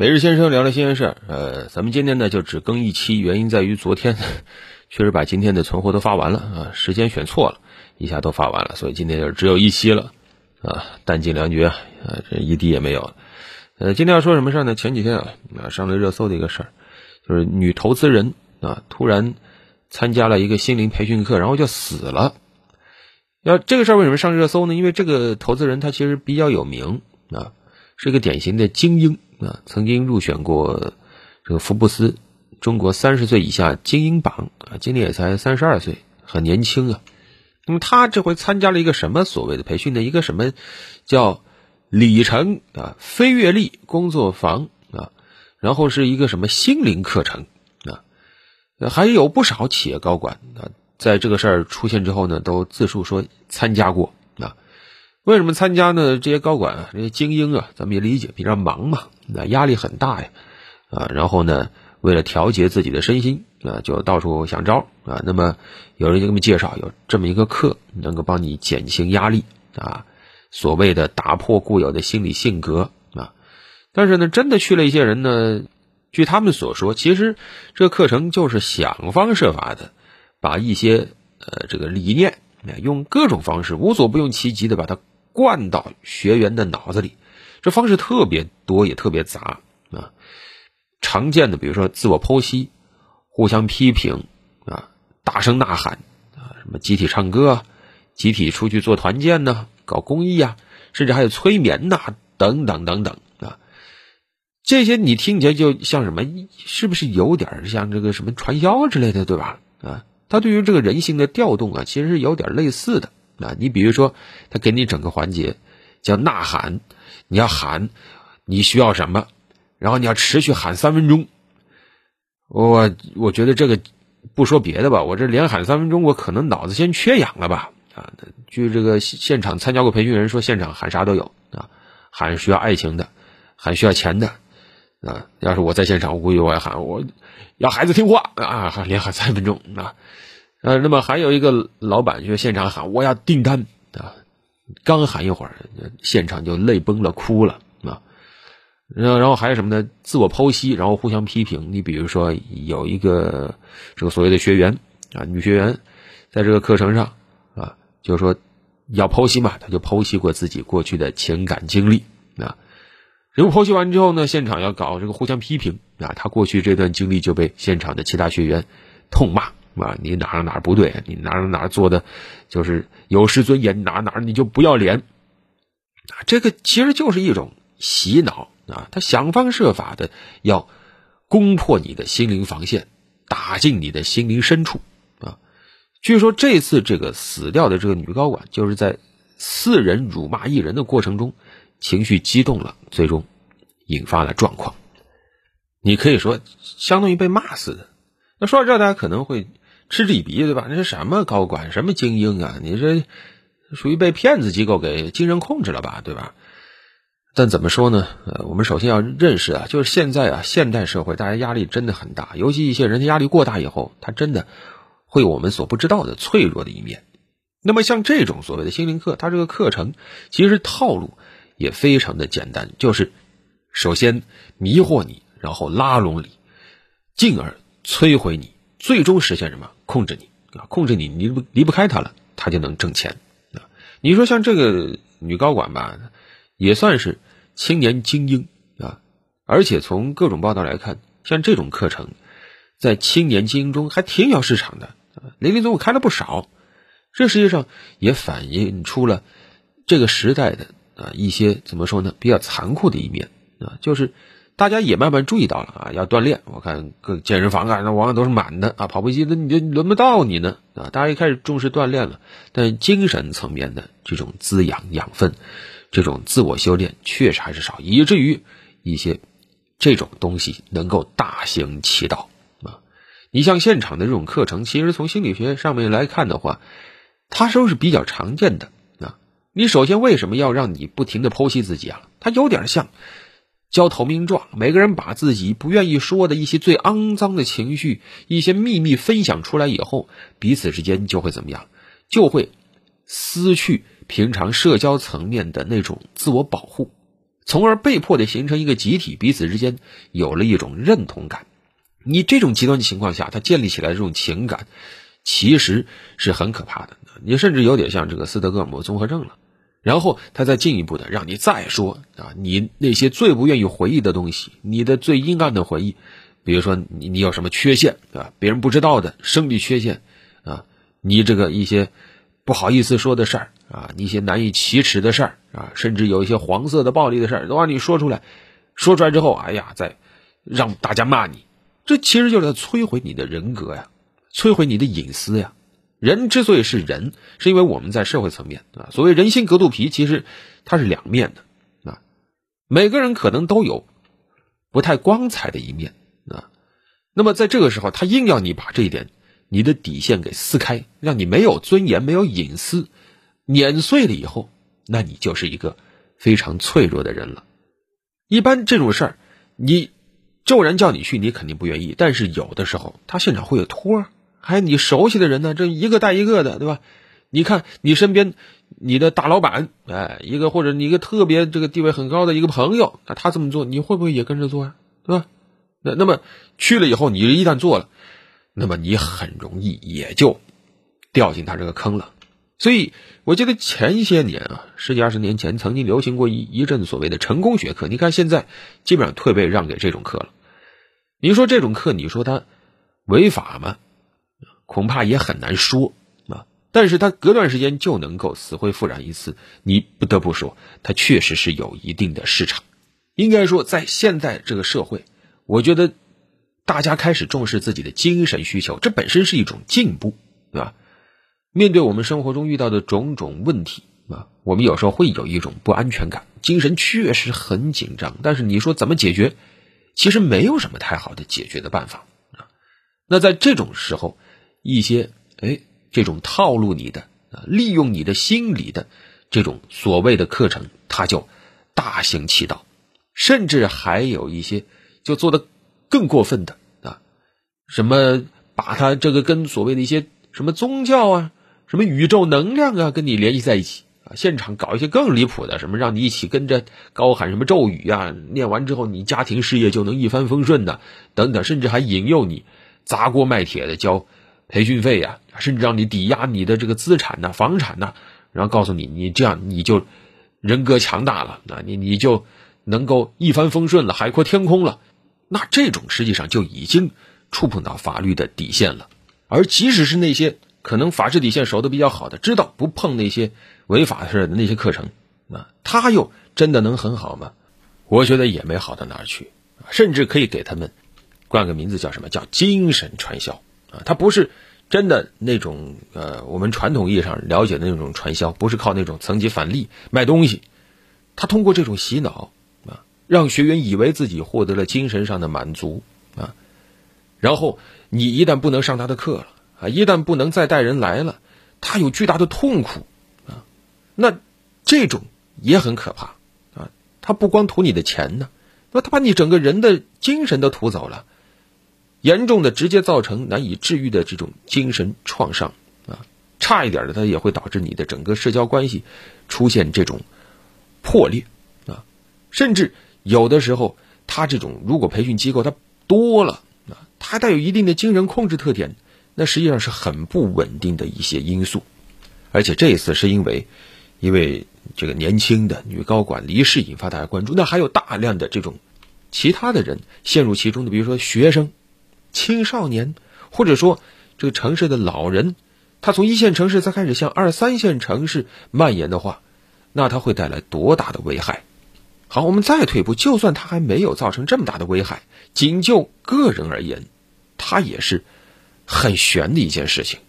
每日先生聊聊新鲜事儿，呃，咱们今天呢就只更一期，原因在于昨天 确实把今天的存货都发完了啊，时间选错了，一下都发完了，所以今天就只有一期了啊，弹尽粮绝啊，这一滴也没有。呃，今天要说什么事儿呢？前几天啊上了热搜的一个事儿，就是女投资人啊突然参加了一个心灵培训课，然后就死了。要这个事儿为什么上热搜呢？因为这个投资人他其实比较有名啊，是一个典型的精英。啊，曾经入选过这个福布斯中国三十岁以下精英榜啊，今年也才三十二岁，很年轻啊。那么他这回参加了一个什么所谓的培训呢？一个什么叫里程啊飞跃力工作坊啊，然后是一个什么心灵课程啊，还有不少企业高管啊，在这个事儿出现之后呢，都自述说参加过。为什么参加呢？这些高管啊，这些精英啊，咱们也理解，比较忙嘛。那压力很大呀，啊，然后呢，为了调节自己的身心，啊，就到处想招啊。那么有人就给么介绍，有这么一个课，能够帮你减轻压力啊，所谓的打破固有的心理性格啊。但是呢，真的去了一些人呢，据他们所说，其实这课程就是想方设法的把一些呃这个理念，用各种方式无所不用其极的把它灌到学员的脑子里。这方式特别多，也特别杂啊。常见的，比如说自我剖析、互相批评啊、大声呐喊啊、什么集体唱歌、集体出去做团建呢、搞公益啊，甚至还有催眠呐，等等等等啊。这些你听起来就像什么？是不是有点像这个什么传销之类的，对吧？啊，他对于这个人性的调动啊，其实是有点类似的啊。你比如说，他给你整个环节叫呐喊。你要喊，你需要什么？然后你要持续喊三分钟。我我觉得这个不说别的吧，我这连喊三分钟，我可能脑子先缺氧了吧？啊，据这个现场参加过培训人说，现场喊啥都有啊，喊需要爱情的，喊需要钱的啊。要是我在现场，我估计我也喊，我要孩子听话啊，连喊三分钟啊。呃，那么还有一个老板就现场喊，我要订单啊。刚喊一会儿，现场就泪崩了，哭了啊！然后，然后还有什么呢？自我剖析，然后互相批评。你比如说，有一个这个所谓的学员啊，女学员，在这个课程上啊，就是说要剖析嘛，她就剖析过自己过去的情感经历啊。人物剖析完之后呢，现场要搞这个互相批评啊，她过去这段经历就被现场的其他学员痛骂。啊，你哪儿哪儿不对？你哪儿哪儿做的就是有失尊严？哪儿哪儿你就不要脸？啊，这个其实就是一种洗脑啊！他想方设法的要攻破你的心灵防线，打进你的心灵深处啊！据说这次这个死掉的这个女高管，就是在四人辱骂一人的过程中，情绪激动了，最终引发了状况。你可以说，相当于被骂死的。那说到这，大家可能会。嗤之以鼻，对吧？那是什么高管，什么精英啊？你这属于被骗子机构给精神控制了吧，对吧？但怎么说呢？呃，我们首先要认识啊，就是现在啊，现代社会大家压力真的很大，尤其一些人的压力过大以后，他真的会有我们所不知道的脆弱的一面。那么像这种所谓的心灵课，它这个课程其实套路也非常的简单，就是首先迷惑你，然后拉拢你，进而摧毁你。最终实现什么？控制你啊！控制你，离不离不开他了，他就能挣钱啊！你说像这个女高管吧，也算是青年精英啊，而且从各种报道来看，像这种课程，在青年精英中还挺有市场的啊！林林总总开了不少，这实际上也反映出了这个时代的啊一些怎么说呢？比较残酷的一面啊，就是。大家也慢慢注意到了啊，要锻炼。我看各健身房啊，那往往都是满的啊，跑步机那你就轮不到你呢啊。大家一开始重视锻炼了，但精神层面的这种滋养养分，这种自我修炼确实还是少，以至于一些这种东西能够大行其道啊。你像现场的这种课程，其实从心理学上面来看的话，它都是比较常见的啊。你首先为什么要让你不停的剖析自己啊？它有点像。交投名状，每个人把自己不愿意说的一些最肮脏的情绪、一些秘密分享出来以后，彼此之间就会怎么样？就会失去平常社交层面的那种自我保护，从而被迫的形成一个集体，彼此之间有了一种认同感。你这种极端情况下，他建立起来的这种情感，其实是很可怕的。你甚至有点像这个斯德哥尔摩综合症了。然后他再进一步的让你再说啊，你那些最不愿意回忆的东西，你的最阴暗的回忆，比如说你你有什么缺陷啊，别人不知道的生理缺陷啊，你这个一些不好意思说的事儿。啊，一些难以启齿的事儿啊，甚至有一些黄色的暴力的事儿，都让你说出来。说出来之后，哎呀，再让大家骂你，这其实就是在摧毁你的人格呀，摧毁你的隐私呀。人之所以是人，是因为我们在社会层面啊。所谓人心隔肚皮，其实它是两面的啊。每个人可能都有不太光彩的一面啊。那么在这个时候，他硬要你把这一点你的底线给撕开，让你没有尊严、没有隐私。碾碎了以后，那你就是一个非常脆弱的人了。一般这种事儿，你骤然叫你去，你肯定不愿意。但是有的时候，他现场会有托儿，还你熟悉的人呢，这一个带一个的，对吧？你看你身边你的大老板，哎，一个或者你一个特别这个地位很高的一个朋友，那他这么做，你会不会也跟着做呀？对吧？那那么去了以后，你一旦做了，那么你很容易也就掉进他这个坑了。所以，我记得前些年啊，十几二十年前曾经流行过一一阵所谓的成功学课。你看现在基本上退位让给这种课了。你说这种课，你说它违法吗？恐怕也很难说啊。但是他隔段时间就能够死灰复燃一次，你不得不说，它确实是有一定的市场。应该说，在现在这个社会，我觉得大家开始重视自己的精神需求，这本身是一种进步，对吧？面对我们生活中遇到的种种问题啊，我们有时候会有一种不安全感，精神确实很紧张。但是你说怎么解决？其实没有什么太好的解决的办法啊。那在这种时候，一些哎这种套路你的啊，利用你的心理的这种所谓的课程，它就大行其道。甚至还有一些就做的更过分的啊，什么把它这个跟所谓的一些什么宗教啊。什么宇宙能量啊，跟你联系在一起！现场搞一些更离谱的，什么让你一起跟着高喊什么咒语啊，念完之后你家庭事业就能一帆风顺的，等等，甚至还引诱你砸锅卖铁的交培训费呀，甚至让你抵押你的这个资产呐、房产呐，然后告诉你，你这样你就人格强大了，那你你就能够一帆风顺了，海阔天空了。那这种实际上就已经触碰到法律的底线了，而即使是那些。可能法治底线守得比较好的，知道不碰那些违法事的那些课程，啊，他又真的能很好吗？我觉得也没好到哪儿去，甚至可以给他们冠个名字，叫什么叫精神传销啊？他不是真的那种呃，我们传统意义上了解的那种传销，不是靠那种层级返利卖东西，他通过这种洗脑啊，让学员以为自己获得了精神上的满足啊，然后你一旦不能上他的课了。啊，一旦不能再带人来了，他有巨大的痛苦啊。那这种也很可怕啊。他不光图你的钱呢，那他把你整个人的精神都图走了，严重的直接造成难以治愈的这种精神创伤啊。差一点的，它也会导致你的整个社交关系出现这种破裂啊。甚至有的时候，他这种如果培训机构它多了啊，它带有一定的精神控制特点。那实际上是很不稳定的一些因素，而且这一次是因为，一位这个年轻的女高管离世引发大家关注。那还有大量的这种其他的人陷入其中的，比如说学生、青少年，或者说这个城市的老人，他从一线城市再开始向二三线城市蔓延的话，那他会带来多大的危害？好，我们再退一步，就算他还没有造成这么大的危害，仅就个人而言，他也是。很悬的一件事情，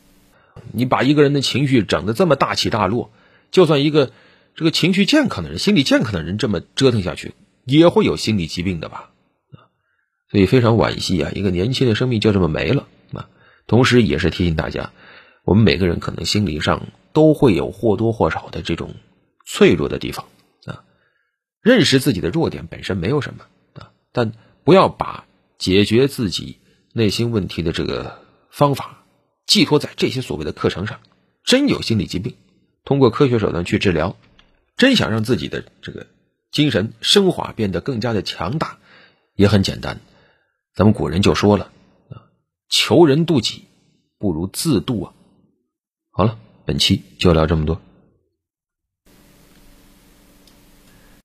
你把一个人的情绪整得这么大起大落，就算一个这个情绪健康的人、心理健康的人这么折腾下去，也会有心理疾病的吧？所以非常惋惜啊，一个年轻的生命就这么没了啊。同时，也是提醒大家，我们每个人可能心理上都会有或多或少的这种脆弱的地方啊。认识自己的弱点本身没有什么啊，但不要把解决自己。内心问题的这个方法寄托在这些所谓的课程上，真有心理疾病，通过科学手段去治疗，真想让自己的这个精神升华，变得更加的强大，也很简单。咱们古人就说了啊，求人度己，不如自度啊。好了，本期就聊这么多。